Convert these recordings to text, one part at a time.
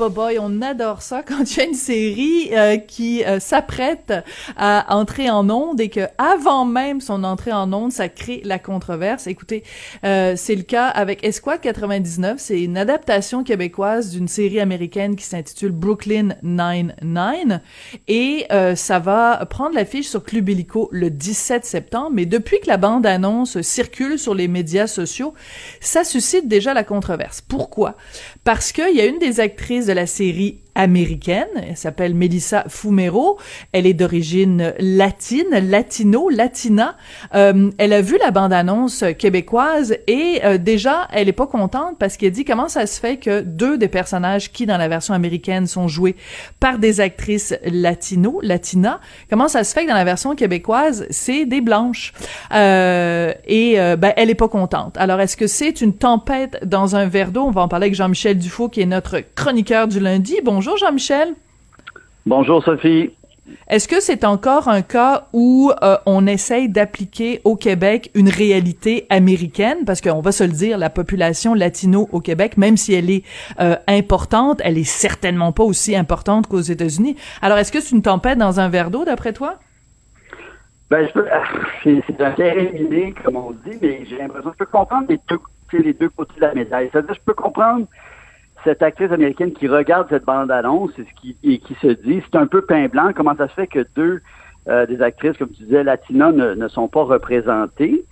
boboy, on adore ça quand il y a une série euh, qui euh, s'apprête à entrer en onde et que avant même son entrée en onde, ça crée la controverse. Écoutez, euh, c'est le cas avec Esquad 99. C'est une adaptation québécoise d'une série américaine qui s'intitule Brooklyn Nine-Nine et ça va prendre l'affiche sur Club Illico le 17 septembre. Mais depuis que la bande-annonce circule sur les médias sociaux, ça suscite déjà la controverse. Pourquoi? Parce qu'il y a une des actrices de la série américaine. Elle s'appelle Melissa Fumero. Elle est d'origine latine, latino, latina. Euh, elle a vu la bande-annonce québécoise et euh, déjà, elle est pas contente parce qu'elle dit comment ça se fait que deux des personnages qui, dans la version américaine, sont joués par des actrices latino, latina, comment ça se fait que dans la version québécoise, c'est des blanches? Euh, et ben, elle est pas contente. Alors, est-ce que c'est une tempête dans un verre d'eau? On va en parler avec Jean-Michel Dufault, qui est notre chroniqueur du lundi. Bonjour Jean-Michel. Bonjour Sophie. Est-ce que c'est encore un cas où euh, on essaye d'appliquer au Québec une réalité américaine? Parce qu'on va se le dire, la population latino au Québec, même si elle est euh, importante, elle est certainement pas aussi importante qu'aux États-Unis. Alors, est-ce que c'est une tempête dans un verre d'eau, d'après toi? Ben, je peux, c'est un terrain comme on dit, mais j'ai l'impression que je peux comprendre les deux, les deux côtés de la médaille. C'est-à-dire, je peux comprendre cette actrice américaine qui regarde cette bande-annonce et, qui, et qui se dit, c'est un peu pain blanc, comment ça se fait que deux euh, des actrices, comme tu disais, latinas ne, ne sont pas représentées?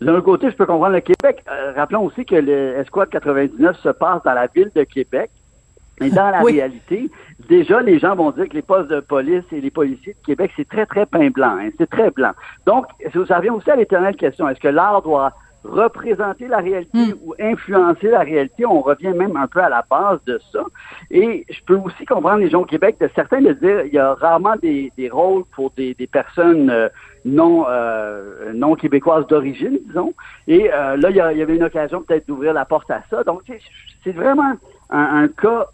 D'un côté, je peux comprendre le Québec. Euh, rappelons aussi que le Escouade 99 se passe dans la ville de Québec. Mais dans la réalité, déjà, les gens vont dire que les postes de police et les policiers de Québec, c'est très, très pain blanc. Hein, c'est très blanc. Donc, ça revient aussi à l'éternelle question. Est-ce que l'art doit représenter la réalité Hmm. ou influencer la réalité. On revient même un peu à la base de ça. Et je peux aussi comprendre les gens au Québec de certains de dire il y a rarement des, des rôles pour des, des personnes euh, non euh, non québécoises d'origine, disons. Et euh, là, il y, avait une occasion peut-être d'ouvrir la porte à ça. Donc, c'est- c'est vraiment un, un cas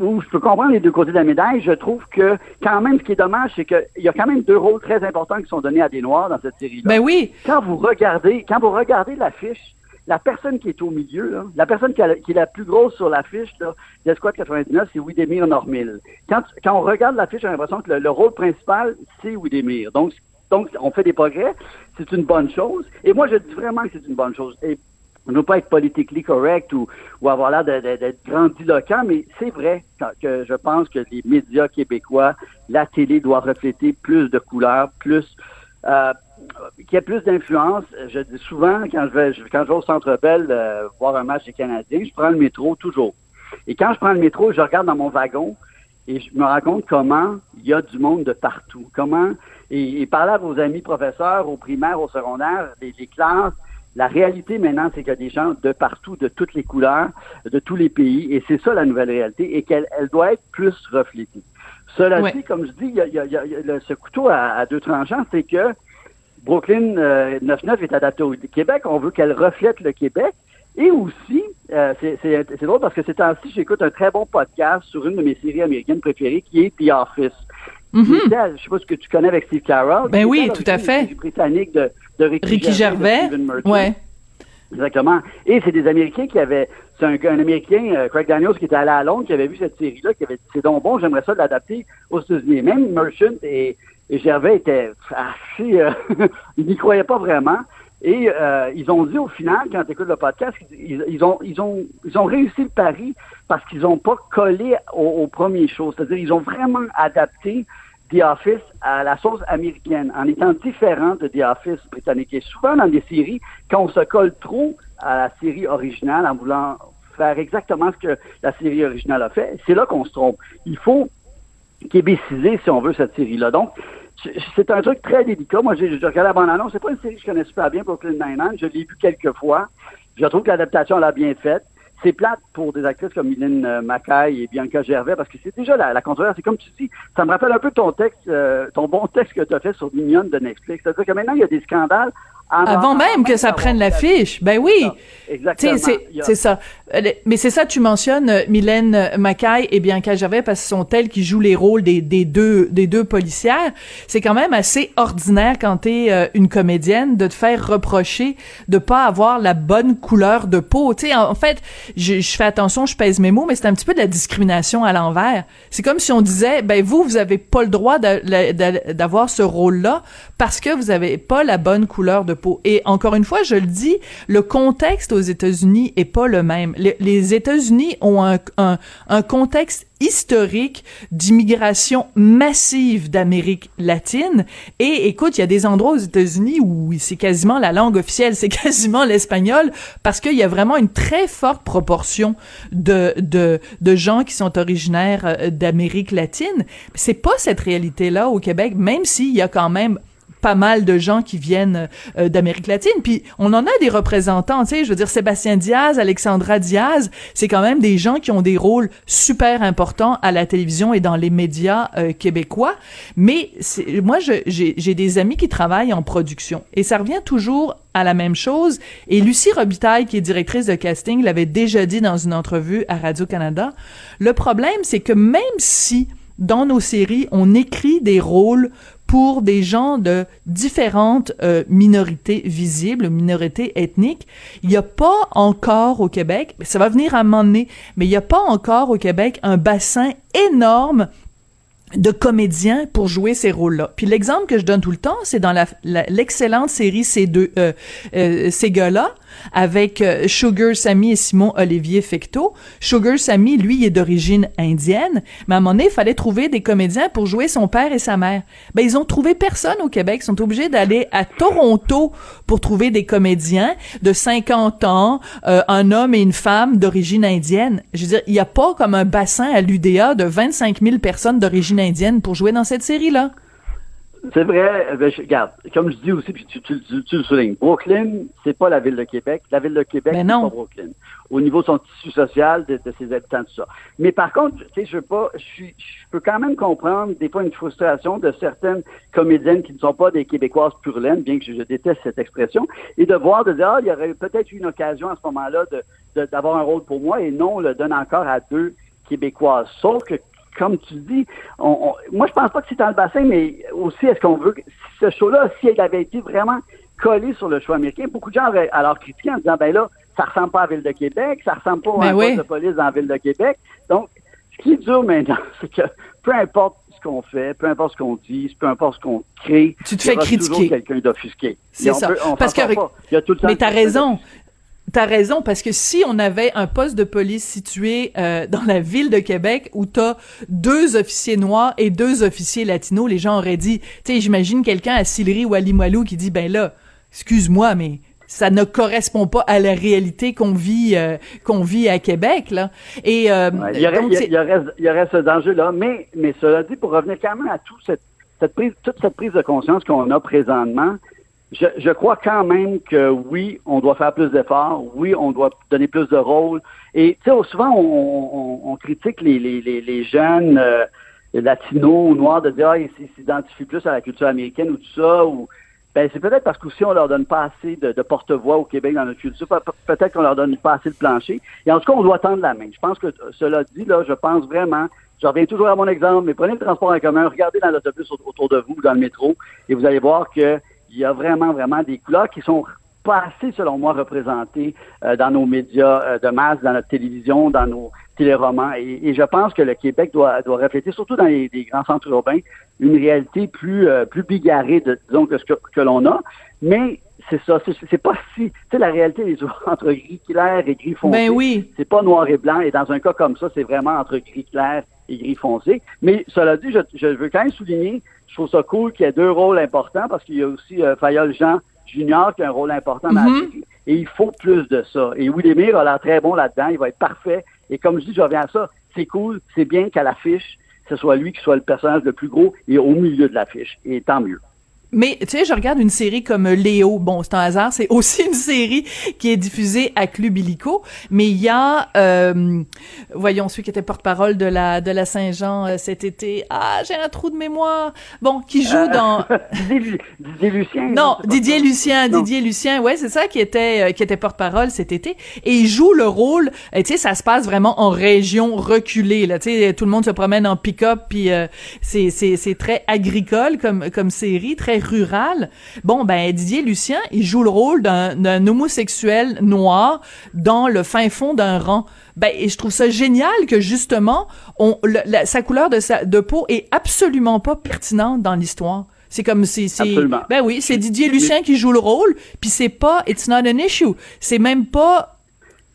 où je peux comprendre les deux côtés de la médaille, je trouve que quand même, ce qui est dommage, c'est qu'il y a quand même deux rôles très importants qui sont donnés à des Noirs dans cette série-là Ben oui. quand vous regardez, quand vous regardez l'affiche, la personne qui est au milieu, là, la personne qui, a- qui est la plus grosse sur l'affiche là, d'Esquad 99, c'est Widemir Normil. Quand, quand on regarde l'affiche, j'ai l'impression que le, le rôle principal, c'est Widemir. Donc, donc, on fait des progrès. C'est une bonne chose. Et moi, je dis vraiment que c'est une bonne chose. Et on ne pas être politiquement correct ou, ou avoir l'air d'être grandiloquent, mais c'est vrai que je pense que les médias québécois, la télé doit refléter plus de couleurs, plus euh, qu'il y ait plus d'influence. Je dis souvent, quand je vais, quand je vais au Centre Bell euh, voir un match des Canadiens, je prends le métro toujours. Et quand je prends le métro, je regarde dans mon wagon et je me rends compte comment il y a du monde de partout. Comment et, et parler à vos amis professeurs au primaire, au secondaire, les classes, la réalité maintenant, c'est qu'il y a des gens de partout, de toutes les couleurs, de tous les pays, et c'est ça la nouvelle réalité, et qu'elle elle doit être plus reflétée. Cela Ouais. dit, comme je dis, il y a, il y a- il y a- il y a le- ce couteau à, à deux tranchants, c'est que Brooklyn euh, 99 est adapté au Québec. On veut qu'elle reflète le Québec. Et aussi, euh, c'est drôle parce que ces temps-ci, j'écoute un très bon podcast sur une de mes séries américaines préférées qui est The Office. Mhm. Était, je sais pas ce que tu connais avec Steve Carell. Ben oui, tout à fait. britannique de, de Ricky, Gervais? Ouais. Exactement. Et c'est des Américains qui avaient, c'est un, un Américain, euh, Craig Daniels, qui était allé à Londres, qui avait vu cette série-là, qui avait dit c'est donc bon, j'aimerais ça l'adapter aux États-Unis. Même Merchant et, et Gervais étaient assez, euh, ils n'y croyaient pas vraiment. Et euh, ils ont dit au final, quand tu écoutes le podcast, ils, ils ont, ils ont, ils ont réussi le pari parce qu'ils n'ont pas collé aux, premières choses. C'est-à-dire, ils ont vraiment adapté The Office à la sauce américaine, en étant différent de The Office britannique. Et souvent, dans des séries, quand on se colle trop à la série originale en voulant faire exactement ce que la série originale a fait, c'est là qu'on se trompe. Il faut québéciser, si on veut, cette série-là. Donc, c'est- un truc très délicat. Moi, j'ai regardé la bande-annonce. C'est pas une série que je connais super bien, Brooklyn Nine-Nine. Je l'ai vu quelques fois. Je trouve que l'adaptation, elle a bien faite. C'est plate pour des actrices comme Mylène euh, Mackay et Bianca Gervais parce que c'est déjà la, la controverse. C'est comme tu dis, ça me rappelle un peu ton texte, euh, ton bon texte que tu as fait sur Mignonne de Netflix. C'est-à-dire que maintenant, il y a des scandales Avant, même que ça prenne l'affiche. Ben oui. Exactement. C'est ça. Mais c'est ça, tu mentionnes euh, Mylène Mackay et Bianca Gervais parce que ce sont elles qui jouent les rôles des, des deux des deux policières. C'est quand même assez ordinaire quand t'es euh, une comédienne de te faire reprocher de pas avoir la bonne couleur de peau. Tu sais, en, fait, je, je, fais attention, je pèse mes mots, mais c'est un petit peu de la discrimination à l'envers. C'est comme si on disait, ben vous, vous avez pas le droit d'avoir ce rôle-là parce que vous avez pas la bonne couleur de peau. Et encore une fois, je le dis, le contexte aux États-Unis est pas le même. Les, États-Unis ont un, contexte historique d'immigration massive d'Amérique latine. Et écoute, il y a des endroits aux États-Unis où c'est quasiment la langue officielle, c'est quasiment l'espagnol, parce qu'il y a vraiment une très forte proportion de gens qui sont originaires euh, d'Amérique latine. C'est pas cette réalité-là au Québec, même s'il y a quand même pas mal de gens qui viennent euh, d'Amérique latine. Puis on en a des représentants, tu sais, je veux dire Sébastien Diaz, Alexandra Diaz, c'est quand même des gens qui ont des rôles super importants à la télévision et dans les médias euh, québécois. Mais moi, j'ai des amis qui travaillent en production et ça revient toujours à la même chose. Et Lucie Robitaille, qui est directrice de casting, l'avait déjà dit dans une entrevue à Radio-Canada. Le problème, c'est que même si dans nos séries, on écrit des rôles pour des gens de différentes euh, minorités visibles, minorités ethniques. Il n'y a pas encore au Québec, ça va venir à un moment donné, mais il n'y a pas encore au Québec un bassin énorme de comédiens pour jouer ces rôles-là. Puis l'exemple que je donne tout le temps, c'est dans l'excellente série Ces deux, euh, euh, ces gars-là, avec euh, Sugar Sammy et Simon Olivier Fecteau. Sugar Sammy, lui, est d'origine indienne, mais à un moment donné, il fallait trouver des comédiens pour jouer son père et sa mère. Ben, ils ont trouvé personne au Québec. Ils sont obligés d'aller à Toronto pour trouver des comédiens de 50 ans, euh, un homme et une femme d'origine indienne. Je veux dire, il n'y a pas comme un bassin à l'UDA de 25 000 personnes d'origine indienne pour jouer dans cette série-là. C'est vrai, ben, je, regarde, comme je dis aussi, puis tu, tu, tu, tu le soulignes, Brooklyn, c'est pas la ville de Québec. La ville de Québec, c'est pas Brooklyn. Au niveau de son tissu social, de, ses habitants, tout ça. Mais par contre, tu sais, je veux pas, je, je peux quand même comprendre des fois une frustration de certaines comédiennes qui ne sont pas des Québécoises pur laine, bien que je, déteste cette expression, et de voir, de dire, ah, il y aurait peut-être une occasion à ce moment-là de, d'avoir un rôle pour moi, et non, on le donne encore à deux Québécoises. Sauf que comme tu dis, on, moi je pense pas que c'est dans le bassin, mais aussi est-ce qu'on veut que ce show-là, si il avait été vraiment collé sur le choix américain, beaucoup de gens auraient alors critiqué en disant ben là, ça ressemble pas à la ville de Québec, ça ressemble pas à un poste de police dans la ville de Québec. Donc, ce qui est dur maintenant, c'est que peu importe ce qu'on fait, peu importe ce qu'on dit, peu importe ce qu'on crée, tu te fais critiquer. quelqu'un d'offusqué. C'est ça. Parce que, mais t'as raison. T'as raison, parce que si on avait un poste de police situé euh, dans la ville de Québec où t'as deux officiers noirs et deux officiers latinos, les gens auraient dit, tu sais, j'imagine quelqu'un à Sillery ou à Limoilou qui dit, ben là, excuse-moi, mais ça ne correspond pas à la réalité qu'on vit euh, qu'on vit à Québec là et euh, il, y aurait, il, y aurait, il y aurait ce danger là mais mais cela dit pour revenir quand même à tout cette, cette prise toute cette prise de conscience qu'on a présentement je, je, crois quand même que oui, on doit faire plus d'efforts, oui, on doit donner plus de rôles. Et tu sais, souvent on, on, on, critique les, les, les, jeunes euh, latinos ou noirs de dire ah, ils s'identifient plus à la culture américaine ou tout ça. Ou ben c'est peut-être parce qu'aussi on leur donne pas assez de, de porte-voix au Québec dans notre culture. peut-être qu'on leur donne pas assez de plancher. Et en tout cas, on doit tendre la main. Je pense que cela dit là, je pense vraiment je reviens toujours à mon exemple, mais prenez le transport en commun, regardez dans l'autobus autour de vous, dans le métro, et vous allez voir que il y a vraiment, vraiment des couleurs qui sont pas assez, selon moi, représentées euh, dans nos médias euh, de masse, dans notre télévision, dans nos téléromans. Et, et je pense que le Québec doit, doit refléter, surtout dans les, grands centres urbains, une réalité plus, euh, plus bigarrée, de, disons, que ce que, que l'on a. Mais c'est ça, c'est pas si, tu sais, la réalité est entre gris clair et gris foncé. Ben oui. C'est pas noir et blanc. Et dans un cas comme ça, c'est vraiment entre gris clair et gris foncé. Mais cela dit, je, je veux quand même souligner je trouve ça cool qu'il y ait deux rôles importants parce qu'il y a aussi euh, Fayol Jean Junior qui a un rôle important dans la mhm. série. Et il faut plus de ça. Et Willemire a l'air très bon là-dedans. Il va être parfait. Et comme je dis, je reviens à ça. C'est cool. C'est bien qu'à l'affiche, ce soit lui qui soit le personnage le plus gros et au milieu de l'affiche. Et tant mieux. Mais tu sais, je regarde une série comme Léo. Bon, c'est un hasard, c'est aussi une série qui est diffusée à Club Illico. Mais il y a, euh, voyons, celui qui était porte-parole de la de la Saint-Jean euh, cet été. Ah, j'ai un trou de mémoire. Bon, qui joue Euh, dans. Didier Lucien. Non, Didier. Lucien, Non. Didier Lucien, ouais, c'est ça qui était euh, qui était porte-parole cet été et il joue le rôle, euh, tu sais ça se passe vraiment en région reculée là, tu sais tout le monde se promène en pick-up puis euh, c'est c'est c'est très agricole comme comme série, très rural. Bon ben Didier Lucien, il joue le rôle d'un homosexuel noir dans le fin fond d'un rang. Ben, et je trouve ça génial que justement, on, le- la- sa couleur de, sa, de peau est absolument pas pertinente dans l'histoire. C'est comme c'est ben oui, c'est Didier Lucien qui joue le rôle, puis c'est pas it's not an issue. C'est même pas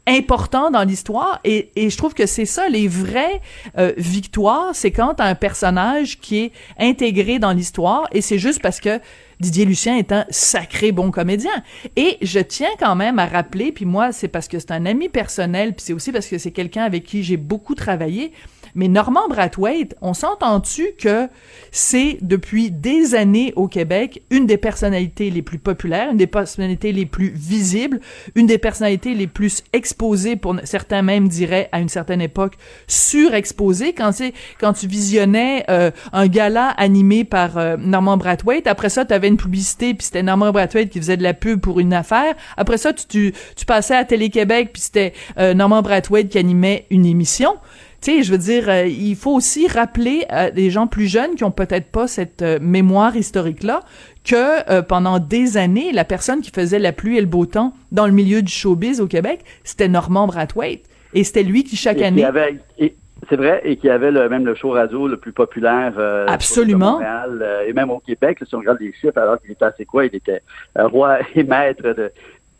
important dans l'histoire et, et je trouve que c'est ça les vraies euh, victoires c'est quand un personnage qui est intégré dans l'histoire et c'est juste parce que Didier Lucien est un sacré bon comédien. Et je tiens quand même à rappeler puis moi c'est parce que c'est un ami personnel puis c'est aussi parce que c'est quelqu'un avec qui j'ai beaucoup travaillé mais Normand Brathwaite, on s'entend-tu que c'est depuis des années au Québec une des personnalités les plus populaires, une des personnalités les plus visibles, une des personnalités les plus exposées, pour certains même diraient à une certaine époque surexposées. Quand c'est quand tu visionnais euh, un gala animé par euh, Normand Brathwaite, après ça tu avais une publicité puis c'était Normand Brathwaite qui faisait de la pub pour une affaire. Après ça tu tu, tu passais à Télé-Québec puis c'était euh, Normand Brathwaite qui animait une émission tu sais, je veux dire, euh, il faut aussi rappeler à des gens plus jeunes qui ont peut-être pas cette euh, mémoire historique-là que euh, pendant des années, la personne qui faisait la pluie et le beau temps dans le milieu du showbiz au Québec, c'était Normand Brathwaite. Et c'était lui qui, chaque Et qui année... avait- et- c'est vrai, et qui avait le, même le show radio le plus populaire euh, Absolument. Montréal, euh, et même au Québec, si on regarde les chiffres, alors qu'il était assez quoi, il était euh, roi et maître de...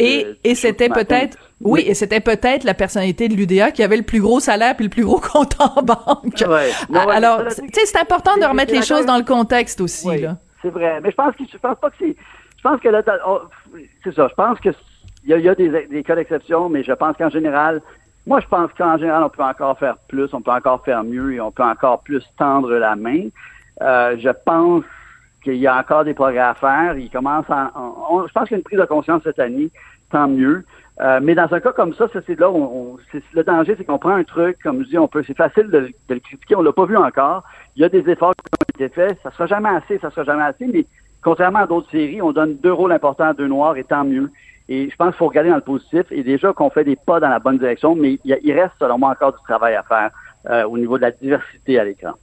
Et, du c'était peut-être, oui, et c'était peut-être la personnalité de l'UDA qui avait le plus gros salaire puis le plus gros compte en banque. Ouais. Non, ouais, Alors, tu sais, c'est important de remettre les choses dans le contexte aussi, Oui, c'est vrai. Mais je pense que je pense pas que c'est. Je pense que là, oh, c'est ça. Je pense que il y a, il y a des, des cas d'exception, mais je pense qu'en général, moi, je pense qu'en général, on peut encore faire plus, on peut encore faire mieux et on peut encore plus tendre la main. Euh, je pense qu'il y a encore des progrès à faire. Il commence à, on- on- je pense qu'il y a une prise de conscience cette année, tant mieux. Euh, mais dans un cas comme ça, c'est là où on, le danger, c'est qu'on prend un truc, comme je dis, on peut, c'est facile de, de le critiquer, on l'a pas vu encore. Il y a des efforts qui ont été faits, ça sera jamais assez, ça sera jamais assez, mais contrairement à d'autres séries, on donne deux rôles importants à deux noirs et tant mieux. Et je pense qu'il faut regarder dans le positif et déjà qu'on fait des pas dans la bonne direction, mais il reste selon moi encore du travail à faire euh, au niveau de la diversité à l'écran.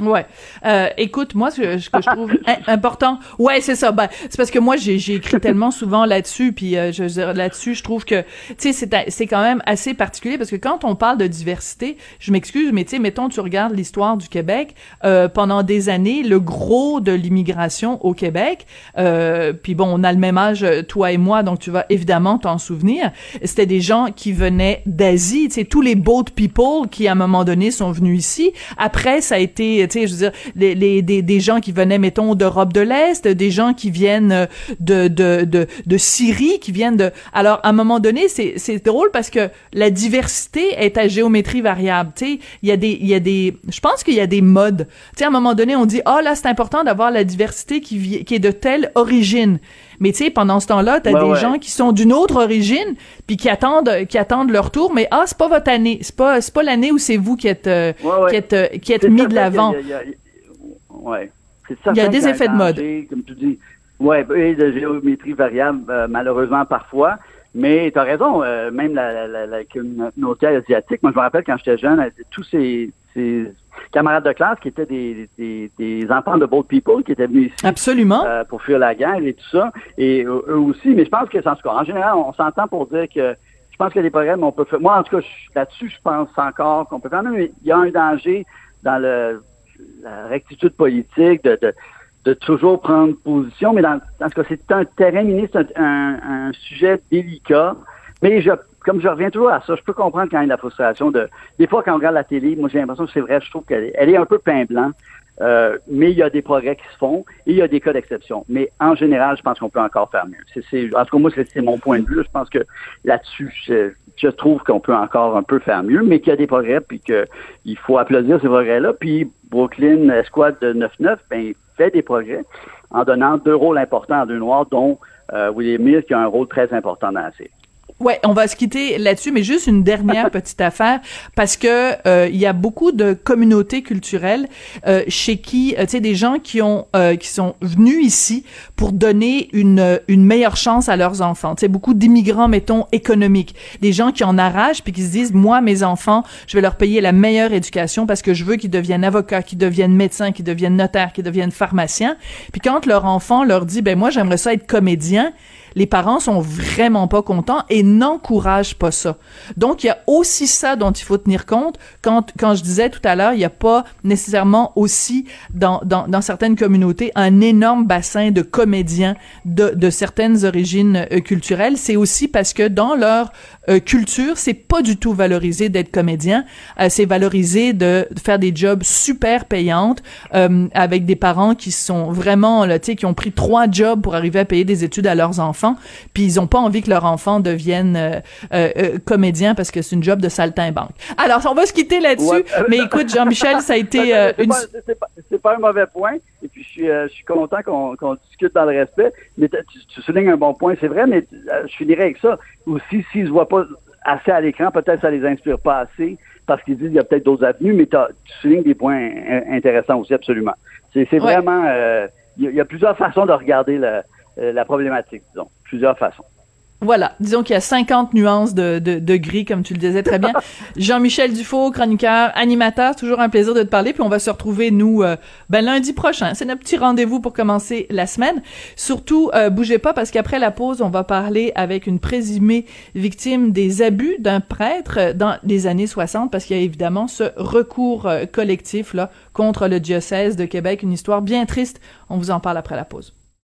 Ouais. Euh, écoute, moi, ce, ce que je trouve im- important, ouais, c'est ça. Ben, c'est parce que moi, j'ai, j'ai écrit tellement souvent là-dessus, puis euh, je là-dessus, je trouve que, tu sais, c'est, c'est quand même assez particulier parce que quand on parle de diversité, je m'excuse, mais tu sais, mettons, tu regardes l'histoire du Québec euh, pendant des années, le gros de l'immigration au Québec, euh, puis bon, on a le même âge, toi et moi, donc tu vas évidemment t'en souvenir. C'était des gens qui venaient d'Asie, tu sais, tous les boat people qui à un moment donné sont venus ici. Après, ça a été je veux dire, les, les- des, des gens qui venaient, mettons, d'Europe de l'Est, des gens qui viennent euh, de, de, de, de Syrie, qui viennent de... Alors, à un moment donné, c'est, drôle parce que la diversité est à géométrie variable. Il y a des... Y a des je pense qu'il y a des modes. Tu à un moment donné, on dit, ah, là, c'est important d'avoir la diversité qui, qui est de telle origine. Mais tu sais, pendant ce temps-là, t'as Ouais, des ouais. gens qui sont d'une autre origine, puis qui attendent, qui attendent leur tour. Mais ah, c'est pas votre année, c'est pas, c'est pas l'année où c'est vous qui êtes, euh, Ouais, ouais. qui êtes, euh, qui êtes mis de l'avant. qu'il y a- il y a- il y a- Ouais. C'est Il y a certain des effets de mode. Comme tu dis. Ouais, et de géométrie variable, euh, malheureusement, parfois. Mais tu as raison, euh, même la, la, la, la communauté asiatique, moi je me rappelle quand j'étais jeune, tous ces, ces camarades de classe qui étaient des, des, des enfants de boat people qui étaient venus ici Absolument. euh, pour fuir la guerre et tout ça, et euh, eux aussi. Mais je pense que, en tout cas, en général, on s'entend pour dire que je pense qu'il y a des programmes, on peut faire. Moi, en tout cas, là-dessus, je pense encore qu'on peut faire. Mais il y a un danger dans le, la rectitude politique de, de, de toujours prendre position. Mais dans, en tout cas, c'est un terrain ministre, un, un, un sujet délicat. Mais je, comme je reviens toujours à ça, je peux comprendre quand de la frustration de. Des fois, quand on regarde la télé, moi j'ai l'impression que c'est vrai, je trouve qu'elle est, elle est un peu pain blanc. Euh, mais il y a des progrès qui se font et il y a des cas d'exception. Mais en général, je pense qu'on peut encore faire mieux. En tout cas, moi, c'est, mon point de vue. Je pense que là-dessus, je, trouve qu'on peut encore un peu faire mieux, mais qu'il y a des progrès puis qu'il faut applaudir ces progrès-là. Puis Brooklyn Squad de 9-9, ben, fait des projets en donnant deux rôles importants à deux Noirs, dont euh, William Mills qui a un rôle très important dans la série. Ouais, on va se quitter là-dessus, mais juste une dernière petite affaire parce que euh, il y a beaucoup de communautés culturelles euh, chez qui, euh, tu sais, des gens qui ont euh, qui sont venus ici pour donner une une meilleure chance à leurs enfants. Tu sais, beaucoup d'immigrants, mettons, économiques, des gens qui en arrachent puis qui se disent, moi, mes enfants, je vais leur payer la meilleure éducation parce que je veux qu'ils deviennent avocats, qu'ils deviennent médecins, qu'ils deviennent notaires, qu'ils deviennent pharmaciens. Puis quand leur enfant leur dit, ben moi, j'aimerais ça être comédien les parents sont vraiment pas contents et n'encouragent pas ça. Donc, il y a aussi ça dont il faut tenir compte. Quand, quand je disais tout à l'heure, il n'y a pas nécessairement aussi dans, dans, certaines communautés un énorme bassin de comédiens de, de certaines origines euh, culturelles. C'est aussi parce que dans leur euh, culture, c'est pas du tout valorisé d'être comédien. Euh, c'est valorisé de, faire des jobs super payantes euh, avec des parents qui sont vraiment, tu sais, qui ont pris trois jobs pour arriver à payer des études à leurs enfants, puis ils ont pas envie que leur enfant devienne euh, euh, comédien parce que c'est une job de saltimbanque. Alors, on va se quitter là-dessus. Ouais. Mais écoute, Jean-Michel, ça a été c'est une... pas, pas, pas, un mauvais point. Et puis, je suis, je suis content qu'on qu discute dans le respect. Mais tu, tu, soulignes un bon point, c'est vrai, mais je finirai avec ça. Aussi, s'ils se voient pas assez à l'écran, peut-être ça les inspire pas assez parce qu'ils disent qu'il y a peut-être d'autres avenues, mais tu soulignes des points intéressants aussi, absolument. C'est ouais. vraiment... Il euh, y, y, a plusieurs façons de regarder la, la problématique, disons. Plusieurs façons. Voilà, disons qu'il y a 50 nuances de, de, de, gris, comme tu le disais très bien. Jean-Michel Dufault, chroniqueur, animateur, toujours un plaisir de te parler, puis on va se retrouver, nous, euh, ben, lundi prochain. C'est notre petit rendez-vous pour commencer la semaine. Surtout, euh, bougez pas, parce qu'après la pause, on va parler avec une présumée victime des abus d'un prêtre dans les années 60, parce qu'il y a évidemment ce recours euh, collectif là contre le diocèse de Québec, une histoire bien triste. On vous en parle après la pause.